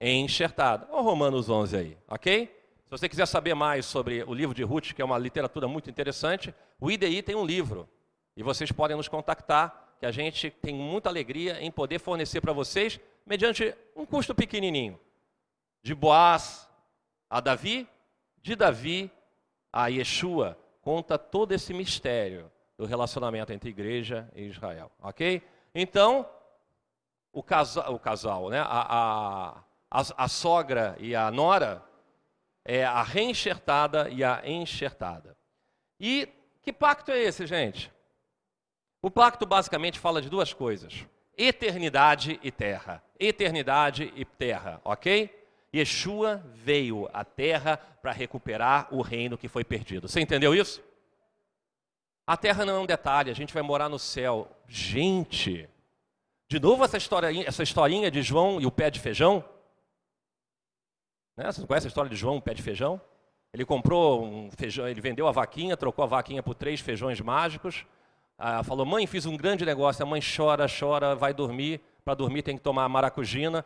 enxertada. Olha Romanos 11 aí, ok? Se você quiser saber mais sobre o livro de Ruth, que é uma literatura muito interessante, o IDI tem um livro. E vocês podem nos contactar que a gente tem muita alegria em poder fornecer para vocês, mediante um custo pequenininho. De Boaz a Davi, de Davi a Yeshua, conta todo esse mistério do relacionamento entre igreja e Israel, ok? Então, o casal, o casal né? a, a, a, a sogra e a nora é a reenxertada e a enxertada. E que pacto é esse, gente? O pacto basicamente fala de duas coisas: eternidade e terra. Eternidade e terra, ok? Yeshua veio à terra para recuperar o reino que foi perdido. Você entendeu isso? A terra não é um detalhe, a gente vai morar no céu. Gente, de novo essa historinha, essa historinha de João e o pé de feijão? Né? Vocês conhecem a história de João, pé de feijão? Ele comprou um feijão, ele vendeu a vaquinha, trocou a vaquinha por três feijões mágicos. Ah, falou, mãe, fiz um grande negócio. A mãe chora, chora, vai dormir. para dormir tem que tomar maracujina,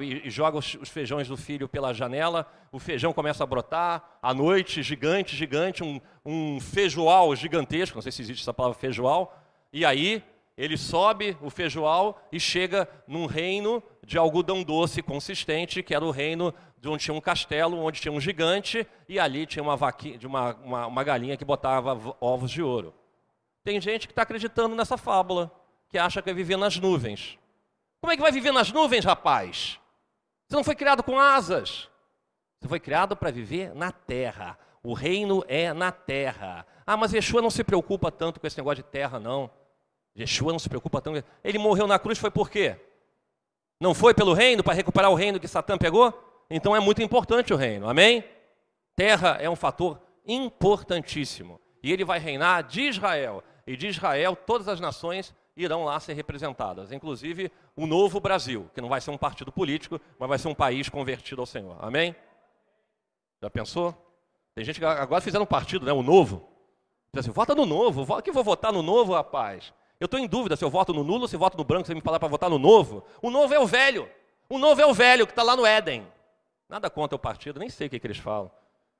e joga os feijões do filho pela janela, o feijão começa a brotar, à noite, gigante, gigante, um, um feijoal gigantesco, não sei se existe essa palavra feijoal, e aí ele sobe o feijoal e chega num reino de algodão doce consistente, que era o reino de onde tinha um castelo, onde tinha um gigante, e ali tinha uma, vaquinha, uma, uma, uma galinha que botava ovos de ouro. Tem gente que está acreditando nessa fábula, que acha que vai viver nas nuvens. Como é que vai viver nas nuvens, rapaz? Você não foi criado com asas. Você foi criado para viver na terra. O reino é na terra. Ah, mas Yeshua não se preocupa tanto com esse negócio de terra, não. Yeshua não se preocupa tanto. Ele morreu na cruz foi por quê? Não foi pelo reino, para recuperar o reino que Satã pegou? Então é muito importante o reino, amém? Terra é um fator importantíssimo. E ele vai reinar de Israel. E de Israel, todas as nações irão lá ser representadas, inclusive o novo Brasil, que não vai ser um partido político, mas vai ser um país convertido ao Senhor. Amém? Já pensou? Tem gente que agora fizeram um partido, né? O novo. Diz assim, vota no novo, que vou votar no novo, rapaz. Eu estou em dúvida se eu voto no nulo ou se voto no branco, você me falar para votar no novo. O novo é o velho. O novo é o velho que está lá no Éden. Nada contra o partido, nem sei o que, que, eles falam.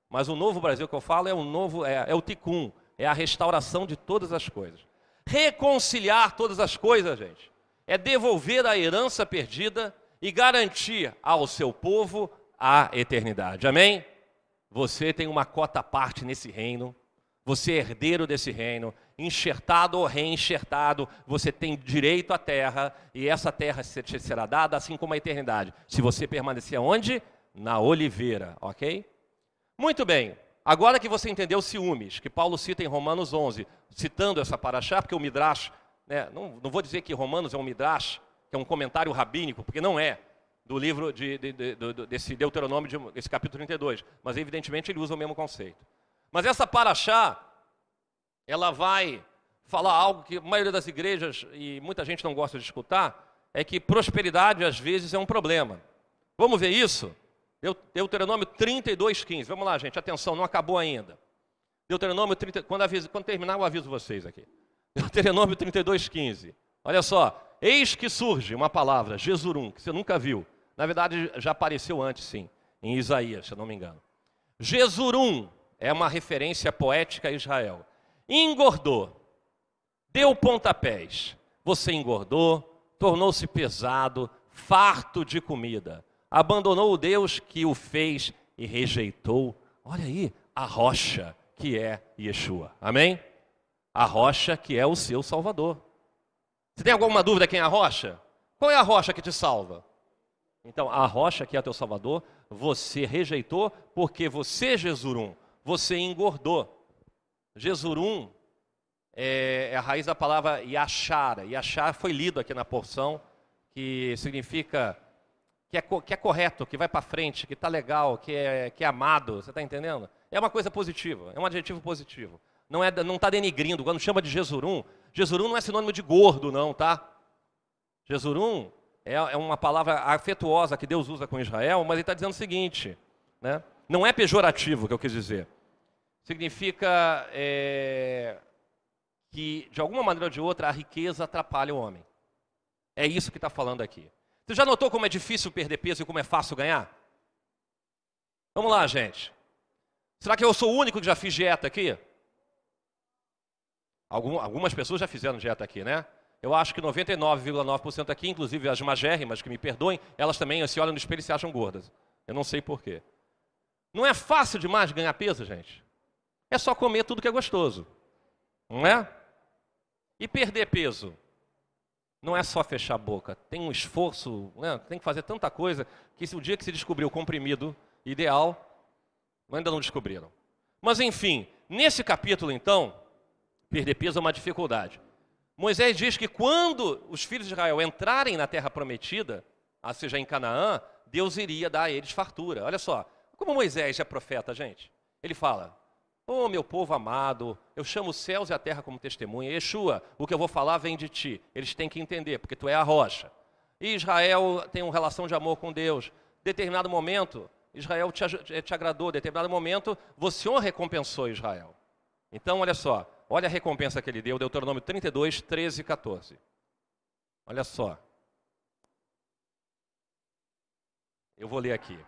Mas o novo Brasil que eu falo é o novo, é, é o ticum, é a restauração de todas as coisas. Reconciliar todas as coisas, gente, é devolver a herança perdida e garantir ao seu povo a eternidade. Amém? Você tem uma cota parte nesse reino. Você é herdeiro desse reino, enxertado ou reenxertado, você tem direito à terra, e essa terra te será dada assim como a eternidade. Se você permanecer onde? Na oliveira, ok? Muito bem. Agora que você entendeu ciúmes, que Paulo cita em Romanos 11, citando essa paraxá, porque o Midrash, né, não, não vou dizer que Romanos é um Midrash, que é um comentário rabínico, porque não é, do livro de, de, de, de, desse Deuteronômio, de, desse capítulo 32, mas evidentemente ele usa o mesmo conceito. Mas essa paraxá, ela vai falar algo que a maioria das igrejas, e muita gente não gosta de escutar, é que prosperidade às vezes é um problema. Vamos ver isso? Deuteronômio 32, 15. Vamos lá, gente, atenção, não acabou ainda. Deuteronômio 30, quando, aviso, quando terminar, eu aviso vocês aqui. Deuteronômio 32, 15. Olha só, eis que surge uma palavra, Jesurum, que você nunca viu. Na verdade, já apareceu antes, sim, em Isaías, se eu não me engano. Jesurum, é uma referência poética a Israel. Engordou, deu pontapés. Você engordou, tornou-se pesado, farto de comida. Abandonou o Deus que o fez e rejeitou. Olha aí, a rocha que é Yeshua. Amém? A rocha que é o seu Salvador. Você tem alguma dúvida quem é a rocha? Qual é a rocha que te salva? Então, a rocha que é teu Salvador, você rejeitou porque você, Jesurum, você engordou. Jesurum é, é a raiz da palavra yachara. Yachar foi lido aqui na porção, que significa que é, que é correto, que vai para frente, que está legal, que é, que é amado. Você está entendendo? É uma coisa positiva, é um adjetivo positivo. Não está não tá denigrindo. Quando chama de Jesurum, Jesurum não é sinônimo de gordo, não, tá? Jesurum é, é uma palavra afetuosa que Deus usa com Israel, mas ele está dizendo o seguinte, né? não é pejorativo que eu quis dizer significa é, que, de alguma maneira ou de outra, a riqueza atrapalha o homem. É isso que está falando aqui. Você já notou como é difícil perder peso e como é fácil ganhar? Vamos lá, gente. Será que eu sou o único que já fiz dieta aqui? Algum, algumas pessoas já fizeram dieta aqui, né? Eu acho que 99,9% aqui, inclusive as magérrimas, que me perdoem, elas também se olham no espelho e se acham gordas. Eu não sei porquê. Não é fácil demais ganhar peso, gente? É só comer tudo que é gostoso. Não é? E perder peso? Não é só fechar a boca. Tem um esforço, né? tem que fazer tanta coisa que o dia que se descobriu o comprimido ideal, ainda não descobriram. Mas enfim, nesse capítulo então, perder peso é uma dificuldade. Moisés diz que quando os filhos de Israel entrarem na terra prometida, ou seja, em Canaã, Deus iria dar a eles fartura. Olha só, como Moisés é profeta, gente. Ele fala: Oh, meu povo amado, eu chamo os céus e a terra como testemunha. Yeshua, o que eu vou falar vem de ti. Eles têm que entender, porque tu é a rocha. E Israel tem uma relação de amor com Deus. Determinado momento, Israel te, eh, te agradou. Determinado momento, você o recompensou Israel. Então, olha só. Olha a recompensa que ele deu, Deuteronômio 32, 13 e 14. Olha só. Eu vou ler aqui.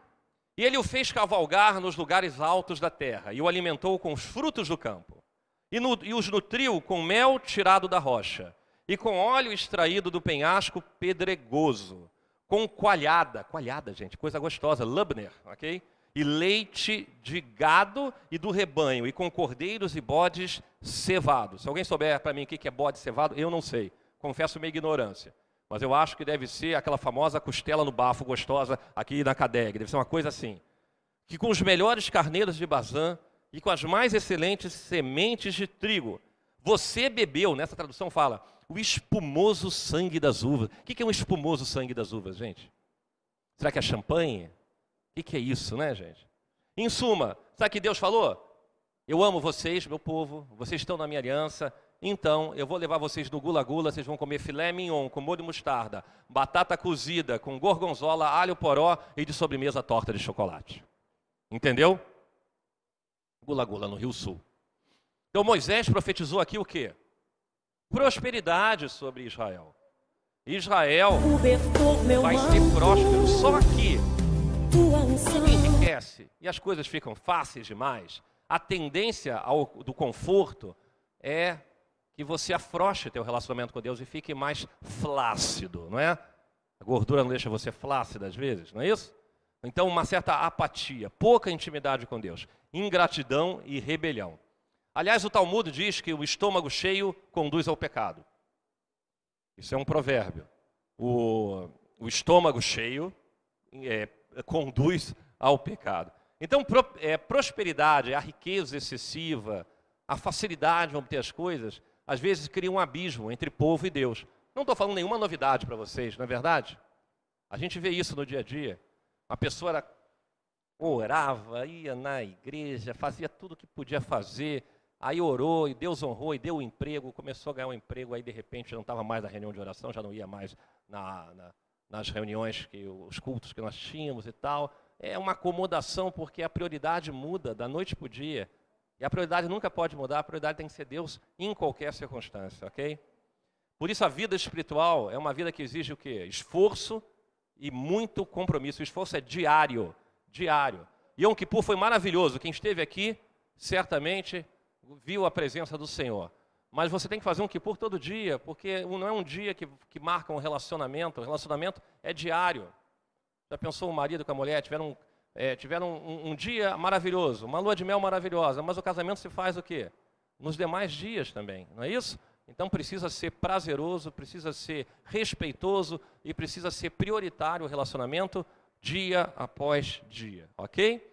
E ele o fez cavalgar nos lugares altos da terra, e o alimentou com os frutos do campo, e, no, e os nutriu com mel tirado da rocha, e com óleo extraído do penhasco pedregoso, com coalhada, coalhada, gente, coisa gostosa, lubner, ok? E leite de gado e do rebanho, e com cordeiros e bodes cevados. Se alguém souber para mim o que é bode cevado, eu não sei. Confesso minha ignorância. Mas eu acho que deve ser aquela famosa costela no bafo gostosa aqui na Cadeg. Deve ser uma coisa assim. Que com os melhores carneiros de Bazã e com as mais excelentes sementes de trigo, você bebeu, nessa tradução fala, o espumoso sangue das uvas. O que é um espumoso sangue das uvas, gente? Será que é champanhe? O que é isso, né, gente? Em suma, sabe que Deus falou? Eu amo vocês, meu povo, vocês estão na minha aliança, então, eu vou levar vocês no Gula Gula, vocês vão comer filé mignon com molho mostarda, batata cozida com gorgonzola, alho poró e de sobremesa torta de chocolate. Entendeu? Gula Gula no Rio Sul. Então Moisés profetizou aqui o quê? Prosperidade sobre Israel. Israel vai ser próspero só aqui. Tudo enriquece e as coisas ficam fáceis demais. A tendência ao, do conforto é que você afroche teu relacionamento com Deus e fique mais flácido, não é? A gordura não deixa você flácido às vezes, não é isso? Então, uma certa apatia, pouca intimidade com Deus, ingratidão e rebelião. Aliás, o Talmud diz que o estômago cheio conduz ao pecado. Isso é um provérbio. O, o estômago cheio é, conduz ao pecado. Então, pro, é, prosperidade, a riqueza excessiva, a facilidade de obter as coisas, às vezes cria um abismo entre povo e Deus. Não estou falando nenhuma novidade para vocês, não é verdade? A gente vê isso no dia a dia. A pessoa era, orava, ia na igreja, fazia tudo o que podia fazer, aí orou e Deus honrou e deu o um emprego, começou a ganhar um emprego, aí de repente não estava mais na reunião de oração, já não ia mais na, na, nas reuniões, que os cultos que nós tínhamos e tal. É uma acomodação porque a prioridade muda da noite para o dia. E a prioridade nunca pode mudar, a prioridade tem que ser Deus em qualquer circunstância, ok? Por isso a vida espiritual é uma vida que exige o quê? Esforço e muito compromisso. O esforço é diário, diário. Yom Kippur foi maravilhoso. Quem esteve aqui, certamente viu a presença do Senhor. Mas você tem que fazer um Kippur todo dia, porque não é um dia que, que marca um relacionamento. O relacionamento é diário. Já pensou o marido com a mulher, tiveram um é, tiveram um, um, dia maravilhoso, uma lua de mel maravilhosa, mas o casamento se faz o quê? Nos demais dias também, não é isso? Então precisa ser prazeroso, precisa ser respeitoso e precisa ser prioritário o relacionamento dia após dia, ok?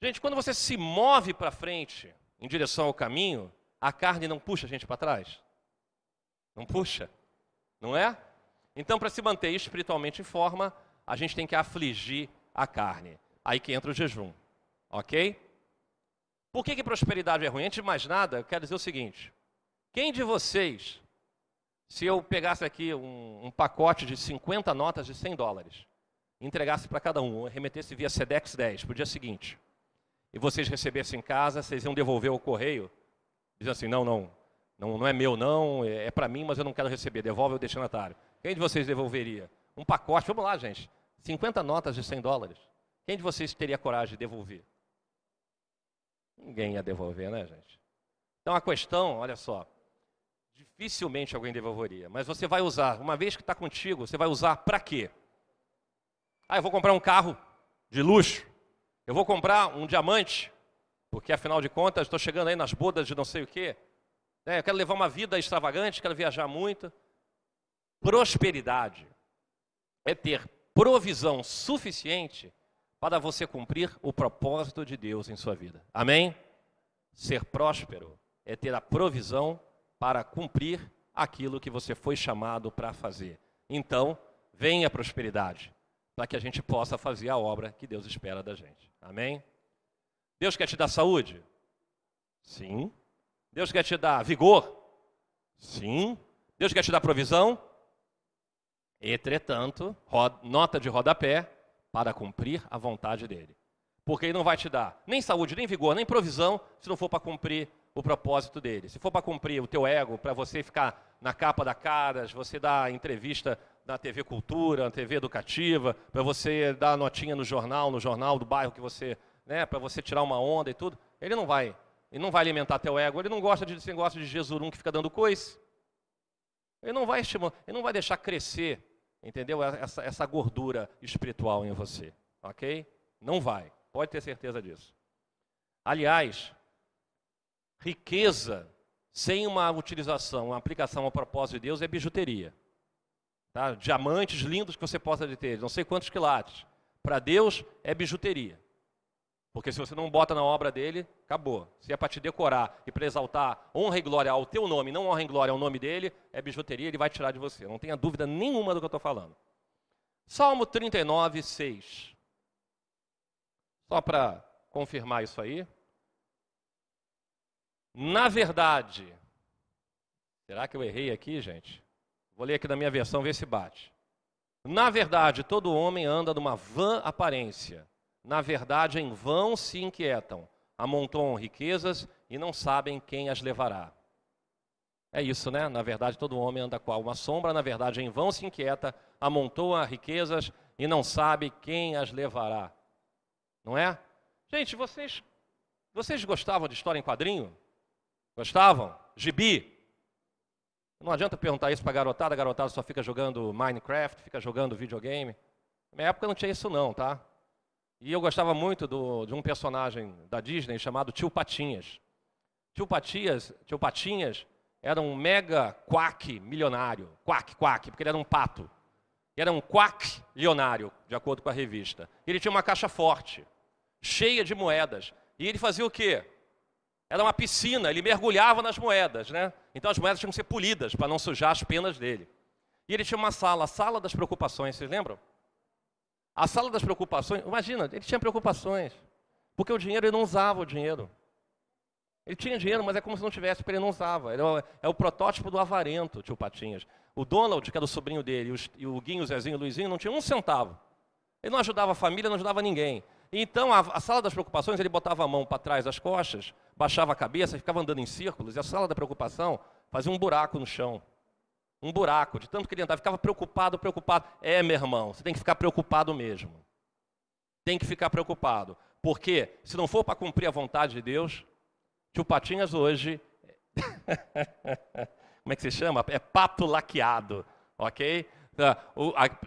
Gente, quando você se move para frente em direção ao caminho, a carne não puxa a gente para trás? Não puxa, não é? Então, para se manter espiritualmente em forma, a gente tem que afligir a carne. Aí que entra o jejum. Ok? Por que, que prosperidade é ruim? Antes de mais nada, eu quero dizer o seguinte: quem de vocês, se eu pegasse aqui um, um pacote de 50 notas de 100 dólares, entregasse para cada um, remetesse via SEDEX 10 para o dia seguinte, e vocês recebessem em casa, vocês iam devolver o correio, dizendo assim: não, não, não, não é meu, não, é, é para mim, mas eu não quero receber, devolve o destinatário. Quem de vocês devolveria? Um pacote, vamos lá, gente. 50 notas de 100 dólares. Quem de vocês teria coragem de devolver? Ninguém ia devolver, né, gente? Então a questão, olha só, dificilmente alguém devolveria, mas você vai usar, uma vez que está contigo, você vai usar para quê? Ah, eu vou comprar um carro de luxo, eu vou comprar um diamante, porque afinal de contas estou chegando aí nas bodas de não sei o quê, é, eu quero levar uma vida extravagante, quero viajar muito. Prosperidade é ter provisão suficiente para você cumprir o propósito de Deus em sua vida. Amém? Ser próspero é ter a provisão para cumprir aquilo que você foi chamado para fazer. Então, venha a prosperidade, para que a gente possa fazer a obra que Deus espera da gente. Amém? Deus quer te dar saúde? Sim. Deus quer te dar vigor? Sim. Deus quer te dar provisão? Entretanto, nota de rodapé para cumprir a vontade dele. Porque ele não vai te dar nem saúde, nem vigor, nem provisão, se não for para cumprir o propósito dele. Se for para cumprir o teu ego, para você ficar na capa da Caras, você dá entrevista na TV Cultura, na TV Educativa, para você dar notinha no jornal, no jornal do bairro que você, né, para você tirar uma onda e tudo. Ele não vai, ele não vai alimentar teu ego, ele não gosta de, gosta de Jesurum que fica dando coice. Ele não vai estimular, ele não vai deixar crescer, entendeu? Essa, essa gordura espiritual em você, ok? Não vai, pode ter certeza disso. Aliás, riqueza sem uma utilização, uma aplicação ao propósito de Deus é bijuteria. Tá? Diamantes lindos que você possa ter, não sei quantos quilates. Para Deus é bijuteria. Porque se você não bota na obra dele, acabou. Se é para te decorar e para exaltar honra e glória ao teu nome, não honra e glória ao nome dele, é bijuteria, ele vai tirar de você. Não tenha dúvida nenhuma do que eu estou falando. Salmo 39, 6. Só para confirmar isso aí. Na verdade, será que eu errei aqui, gente? Vou ler aqui na minha versão, ver se bate. Na verdade, todo homem anda numa vã aparência. Na verdade, em vão se inquietam, amontoam riquezas e não sabem quem as levará. É isso, né? Na verdade, todo homem anda qual uma sombra, na verdade, em vão se inquieta, amontoa riquezas e não sabe quem as levará. Não é? Gente, vocês vocês gostavam de história em quadrinho? Gostavam? Gibi? Não adianta perguntar isso para a garotada, a garotada só fica jogando Minecraft, fica jogando videogame. Na minha época não tinha isso não, tá? E eu gostava muito do, de um personagem da Disney chamado Tio Patinhas. Tio Patinhas, Tio Patinhas era um mega quack milionário. Quack, quack, porque ele era um pato. Era um quack milionário, de acordo com a revista. Ele tinha uma caixa forte, cheia de moedas. E ele fazia o quê? Era uma piscina, ele mergulhava nas moedas, né? Então as moedas tinham que ser polidas para não sujar as penas dele. E ele tinha uma sala, a sala das preocupações, vocês lembram? A sala das preocupações, imagina, ele tinha preocupações. Porque o dinheiro, ele não usava o dinheiro. Ele tinha dinheiro, mas é como se não tivesse, porque ele não usava. Ele é, o, é o protótipo do avarento, tio Patinhas. O Donald, que era o sobrinho dele, e, os, e o Guinho, o Zezinho, o Luizinho, não tinha um centavo. Ele não ajudava a família, não ajudava ninguém. Então, a, a sala das preocupações, ele botava a mão para trás das costas, baixava a cabeça, ficava andando em círculos, e a sala da preocupação fazia um buraco no chão. Um buraco, de tanto que ele andava, ficava preocupado, preocupado. É, meu irmão, você tem que ficar preocupado mesmo. Tem que ficar preocupado. Porque, se não for para cumprir a vontade de Deus, tio Patinhas hoje. Como é que se chama? É pato laqueado, ok? Tá,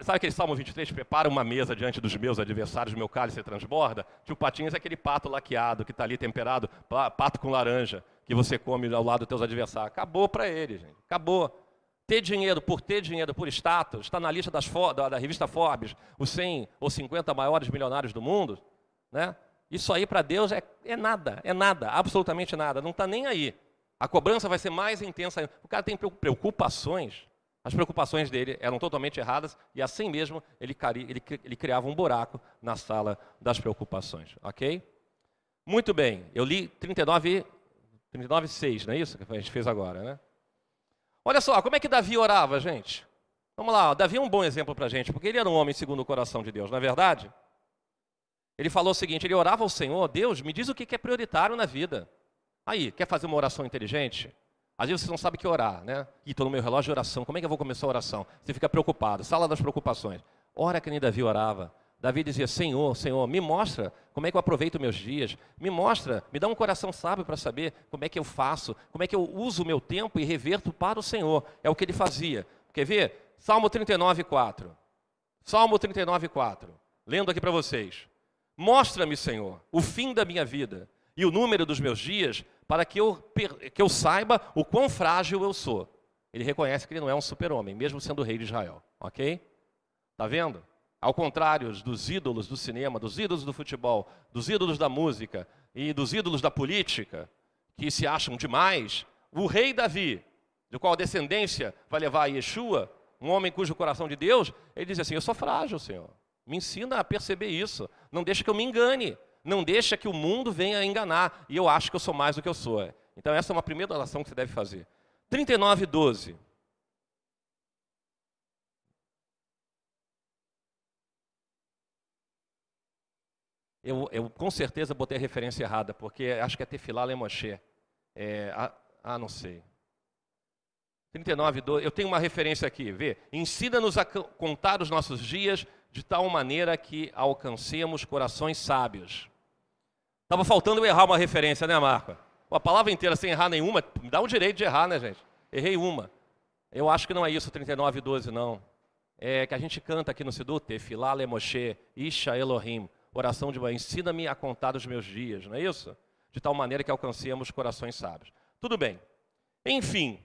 sabe aquele Salmo 23? Prepara uma mesa diante dos meus adversários, meu cálice transborda. Tio Patinhas é aquele pato laqueado que está ali temperado, pato com laranja, que você come ao lado dos teus adversários. Acabou para ele, gente. Acabou. Ter dinheiro por ter dinheiro, por status, está na lista das, da, da, revista Forbes, os 100 ou 50 maiores milionários do mundo. Né? Isso aí para Deus é, é nada, é nada, absolutamente nada. Não está nem aí. A cobrança vai ser mais intensa. O cara tem preocupações as preocupações dele eram totalmente erradas e assim mesmo ele, ele, ele criava um buraco na sala das preocupações. Ok? Muito bem, eu li 39, 39 6, não é isso que a gente fez agora, né? Olha só, como é que Davi orava, gente? Vamos lá, Davi é um bom exemplo para a gente, porque ele era um homem segundo o coração de Deus, não é verdade? Ele falou o seguinte: ele orava ao Senhor, Deus, me diz o que é prioritário na vida. Aí, quer fazer uma oração inteligente? Às vezes você não sabe que orar, né? E estou no meu relógio de oração, como é que eu vou começar a oração? Você fica preocupado, sala das preocupações. Ora que nem Davi orava. Davi dizia: Senhor, Senhor, me mostra como é que eu aproveito meus dias, me mostra, me dá um coração sábio para saber como é que eu faço, como é que eu uso o meu tempo e reverto para o Senhor. É o que ele fazia. Quer ver? Salmo 39, 4. Salmo 39, 4. Lendo aqui para vocês. Mostra-me, Senhor, o fim da minha vida e o número dos meus dias, para que eu, que eu saiba o quão frágil eu sou. Ele reconhece que ele não é um super-homem, mesmo sendo rei de Israel. Ok? Está vendo? Ao contrário dos ídolos do cinema, dos ídolos do futebol, dos ídolos da música e dos ídolos da política, que se acham demais, o rei Davi, do qual a descendência vai levar a Yeshua, um homem cujo coração de Deus, ele diz assim: Eu sou frágil, Senhor. Me ensina a perceber isso. Não deixe que eu me engane. Não deixa que o mundo venha enganar. E eu acho que eu sou mais do que eu sou. Então essa é uma primeira oração que você deve fazer. 39, 12. Eu, eu, com certeza botei a referência errada, porque acho que é Tefilá Lemoshe. É, ah, ah, não sei. 39, 12. Eu tenho uma referência aqui, vê. Ensina-nos a contar os nossos dias de tal maneira que alcancemos corações sábios. Estava faltando eu errar uma referência, né, Marco? A palavra inteira sem errar nenhuma, me dá o direito de errar, né, gente? Errei uma. Eu acho que não é isso, 39, 12, não. É que a gente canta aqui no Sidu, Tefilá Lemoshe, Isha Elohim, oração de ensina-me a contar os meus dias, não é isso? De tal maneira que alcancemos corações sábios. Tudo bem. Enfim,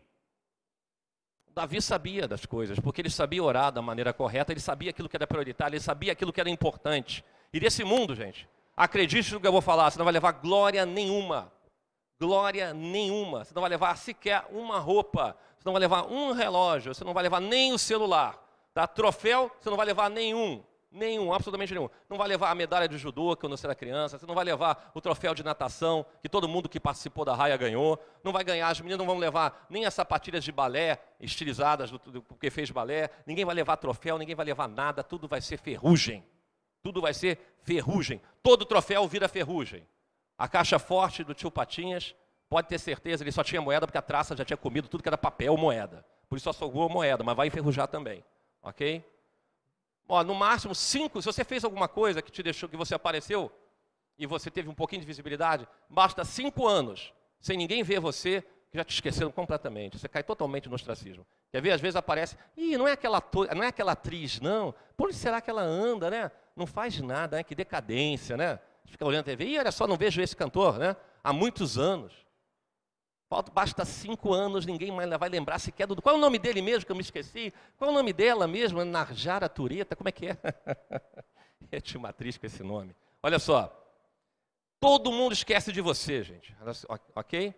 Davi sabia das coisas, porque ele sabia orar da maneira correta, ele sabia aquilo que era prioritário, ele sabia aquilo que era importante. E desse mundo, gente, acredite no que eu vou falar, você não vai levar glória nenhuma. Glória nenhuma. Você não vai levar sequer uma roupa, você não vai levar um relógio, você não vai levar nem o celular. Tá? Troféu, você não vai levar nenhum. Nenhum, absolutamente nenhum. Não vai levar a medalha de judô, quando você era criança, você não vai levar o troféu de natação, que todo mundo que participou da raia ganhou, não vai ganhar, as meninas não vão levar nem as sapatilhas de balé estilizadas, do, do, porque fez balé, ninguém vai levar troféu, ninguém vai levar nada, tudo vai ser ferrugem. Tudo vai ser ferrugem. Todo troféu vira ferrugem. A caixa forte do tio Patinhas, pode ter certeza, ele só tinha moeda porque a traça já tinha comido tudo que era papel moeda. Por isso só sobrou moeda, mas vai enferrujar também. Ok? Ó, no máximo cinco, se você fez alguma coisa que te deixou, que você apareceu e você teve um pouquinho de visibilidade, basta cinco anos sem ninguém ver você, que já te esqueceram completamente. Você cai totalmente no ostracismo. Quer ver? Às vezes aparece, ih, não é aquela, não é aquela atriz, não. Por onde será que ela anda, né? Não faz nada, né? Que decadência, né? Fica olhando a TV, ih, olha só, não vejo esse cantor, né? Há muitos anos. Basta cinco anos, ninguém mais vai lembrar sequer do. Qual é o nome dele mesmo que eu me esqueci? Qual é o nome dela mesmo? Narjara Tureta? Como é que é? é tinha uma atriz com esse nome. Olha só. Todo mundo esquece de você, gente. Ok?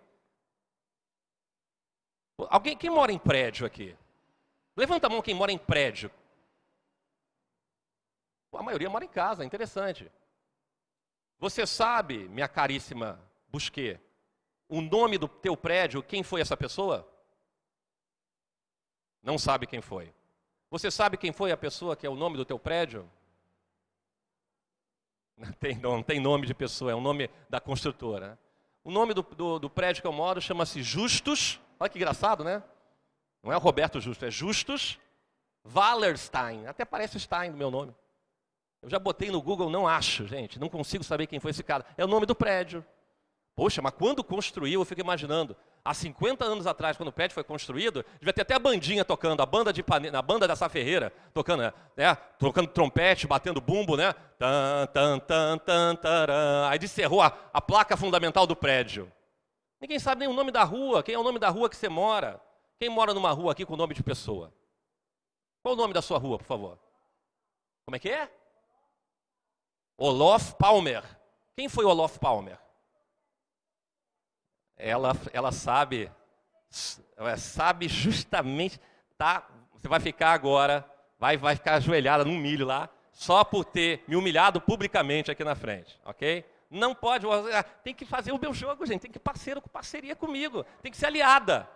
Alguém, quem mora em prédio aqui? Levanta a mão quem mora em prédio. A maioria mora em casa, interessante. Você sabe, minha caríssima Busquet, o nome do teu prédio, quem foi essa pessoa? Não sabe quem foi. Você sabe quem foi a pessoa que é o nome do teu prédio? Não tem, não tem nome de pessoa, é o nome da construtora. O nome do, do, do prédio que eu moro chama-se Justus. Olha que engraçado, né? Não é o Roberto Justo, é Justus Wallerstein. Até parece Stein no meu nome. Eu já botei no Google, não acho, gente. Não consigo saber quem foi esse cara. É o nome do prédio. Poxa, mas quando construiu, eu fico imaginando, há 50 anos atrás, quando o prédio foi construído, devia ter até a bandinha tocando, a banda de a banda dessa ferreira, tocando, né? Tocando trompete, batendo bumbo, né? Tan, tan, tan, tan, taran. Aí descerrou a, a placa fundamental do prédio. Ninguém sabe nem o nome da rua, quem é o nome da rua que você mora. Quem mora numa rua aqui com nome de pessoa? Qual o nome da sua rua, por favor? Como é que é? Olof Palmer. Quem foi Olof Palmer? Ela, ela sabe, sabe justamente, tá? Você vai ficar agora, vai, vai ficar ajoelhada num milho lá, só por ter me humilhado publicamente aqui na frente, ok? Não pode, ah, tem que fazer o meu jogo, gente, tem que parceiro com parceria comigo, tem que ser aliada,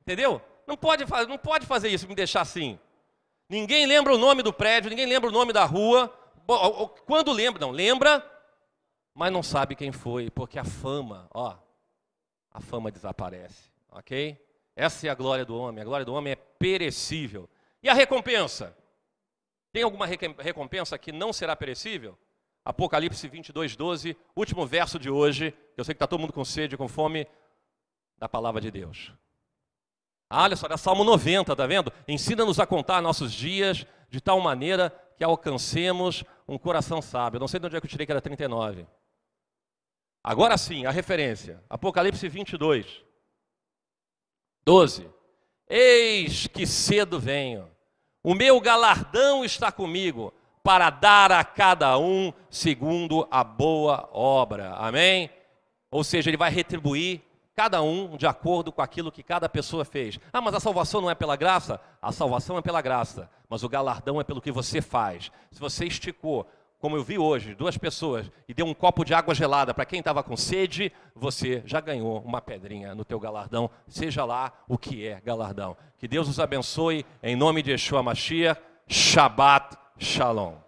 entendeu? Não pode, não pode fazer isso, me deixar assim. Ninguém lembra o nome do prédio, ninguém lembra o nome da rua. Quando lembra, não, lembra, mas não sabe quem foi, porque a fama, ó, a fama desaparece, ok? Essa é a glória do homem. A glória do homem é perecível. E a recompensa? Tem alguma recompensa que não será perecível? Apocalipse 22, 12, último verso de hoje. Eu sei que está todo mundo com sede, com fome da palavra de Deus. Ah, olha só, é Salmo 90, tá vendo? Ensina-nos a contar nossos dias de tal maneira que alcancemos um coração sábio. Não sei de onde é que eu tirei que era 39. Agora sim, a referência. Apocalipse 22, 12. Eis que cedo venho, o meu galardão está comigo, para dar a cada um segundo a boa obra. Amém? Ou seja, ele vai retribuir cada um de acordo com aquilo que cada pessoa fez. Ah, mas a salvação não é pela graça? A salvação é pela graça, mas o galardão é pelo que você faz. Se você esticou como eu vi hoje, duas pessoas, e deu um copo de água gelada para quem estava com sede, você já ganhou uma pedrinha no teu galardão, seja lá o que é galardão. Que Deus os abençoe, em nome de Yeshua Mashiach, Shabbat Shalom.